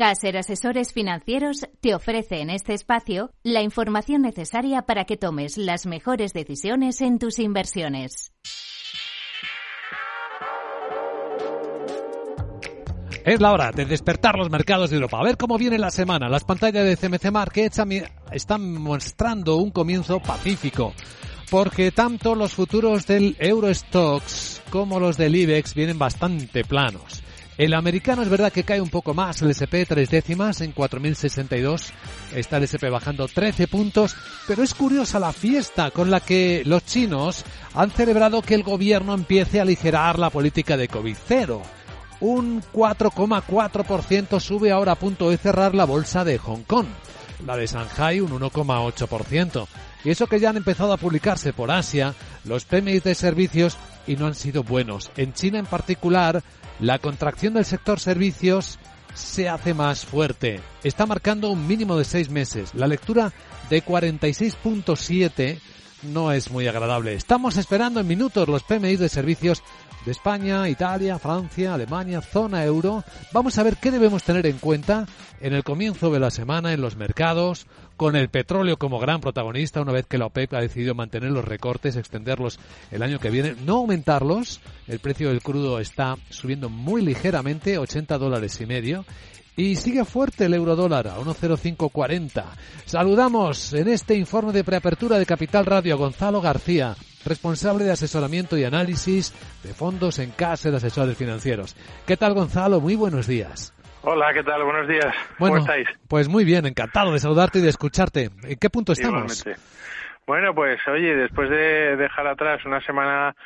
Caser Asesores Financieros te ofrece en este espacio la información necesaria para que tomes las mejores decisiones en tus inversiones. Es la hora de despertar los mercados de Europa. A ver cómo viene la semana. Las pantallas de CMC Markets están mostrando un comienzo pacífico. Porque tanto los futuros del Eurostox como los del IBEX vienen bastante planos. El americano es verdad que cae un poco más, el SP tres décimas en 4.062, está el SP bajando 13 puntos, pero es curiosa la fiesta con la que los chinos han celebrado que el gobierno empiece a aligerar la política de COVID-0. Un 4,4% sube ahora a punto de cerrar la bolsa de Hong Kong. La de Shanghai un 1,8%. Y eso que ya han empezado a publicarse por Asia, los PMI de servicios y no han sido buenos. En China en particular, la contracción del sector servicios se hace más fuerte. Está marcando un mínimo de seis meses. La lectura de 46.7 no es muy agradable. Estamos esperando en minutos los PMI de servicios de España, Italia, Francia, Alemania, zona euro. Vamos a ver qué debemos tener en cuenta en el comienzo de la semana en los mercados, con el petróleo como gran protagonista, una vez que la OPEP ha decidido mantener los recortes, extenderlos el año que viene, no aumentarlos. El precio del crudo está subiendo muy ligeramente, 80 dólares y medio. Y sigue fuerte el euro dólar a 1.0540. Saludamos en este informe de preapertura de Capital Radio a Gonzalo García, responsable de asesoramiento y análisis de fondos en casa de asesores financieros. ¿Qué tal Gonzalo? Muy buenos días. Hola, ¿qué tal? Buenos días. ¿Cómo estáis? Pues muy bien, encantado de saludarte y de escucharte. ¿En qué punto estamos? Bueno, pues oye, después de dejar atrás una semana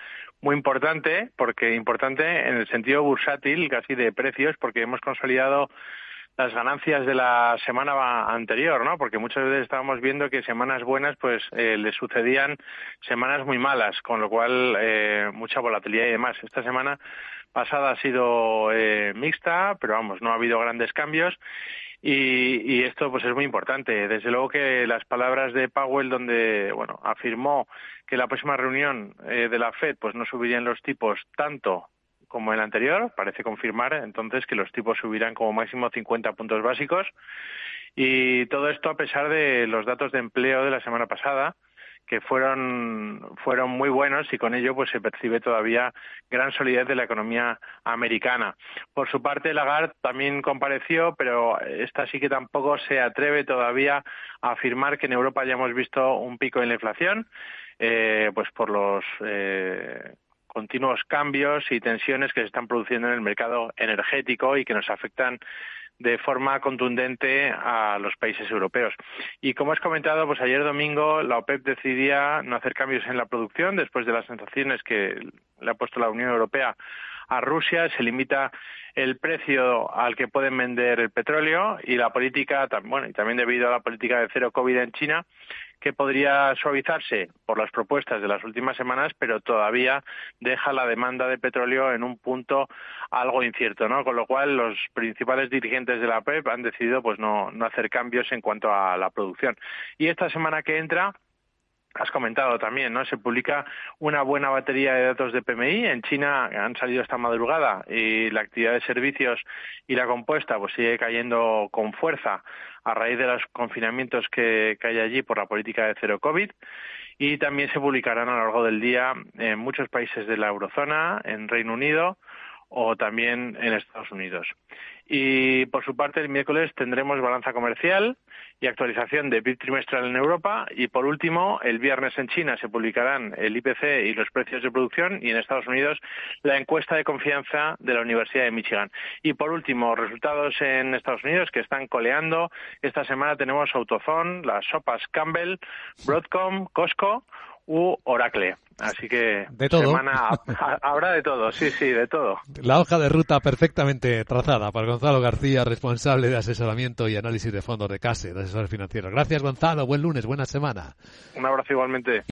muy importante, porque importante en el sentido bursátil, casi de precios, porque hemos consolidado las ganancias de la semana anterior, ¿no? Porque muchas veces estábamos viendo que semanas buenas, pues eh, le sucedían semanas muy malas, con lo cual eh, mucha volatilidad y demás. Esta semana pasada ha sido eh, mixta, pero vamos, no ha habido grandes cambios. Y, y, esto pues es muy importante. Desde luego que las palabras de Powell, donde bueno afirmó que la próxima reunión eh, de la Fed pues no subirían los tipos tanto como el anterior, parece confirmar entonces que los tipos subirán como máximo 50 puntos básicos. Y todo esto a pesar de los datos de empleo de la semana pasada, que fueron fueron muy buenos y con ello pues se percibe todavía gran solidez de la economía americana. Por su parte Lagarde también compareció, pero esta sí que tampoco se atreve todavía a afirmar que en Europa ya hemos visto un pico en la inflación, eh, pues por los eh, continuos cambios y tensiones que se están produciendo en el mercado energético y que nos afectan de forma contundente a los países europeos. Y como has comentado, pues ayer domingo la OPEP decidía no hacer cambios en la producción después de las sensaciones que le ha puesto la Unión Europea a Rusia, se limita el precio al que pueden vender el petróleo y la política, y también debido a la política de cero COVID en China, que podría suavizarse por las propuestas de las últimas semanas, pero todavía deja la demanda de petróleo en un punto algo incierto, ¿no? Con lo cual los principales dirigentes de la PEP han decidido pues no, no hacer cambios en cuanto a la producción. Y esta semana que entra has comentado también, ¿no? Se publica una buena batería de datos de PMI. En China han salido esta madrugada y la actividad de servicios y la compuesta pues sigue cayendo con fuerza a raíz de los confinamientos que, hay allí por la política de cero COVID. Y también se publicarán a lo largo del día en muchos países de la eurozona, en Reino Unido o también en Estados Unidos. Y por su parte, el miércoles tendremos balanza comercial y actualización de PIB trimestral en Europa. Y por último, el viernes en China se publicarán el IPC y los precios de producción. Y en Estados Unidos, la encuesta de confianza de la Universidad de Michigan. Y por último, resultados en Estados Unidos que están coleando. Esta semana tenemos Autozone, las sopas Campbell, Broadcom, Costco u Oracle. Así que de todo. semana habrá de todo, sí, sí, de todo. La hoja de ruta perfectamente trazada por Gonzalo García, responsable de asesoramiento y análisis de fondos de CASE, de asesores financieros. Gracias, Gonzalo. Buen lunes, buena semana. Un abrazo igualmente.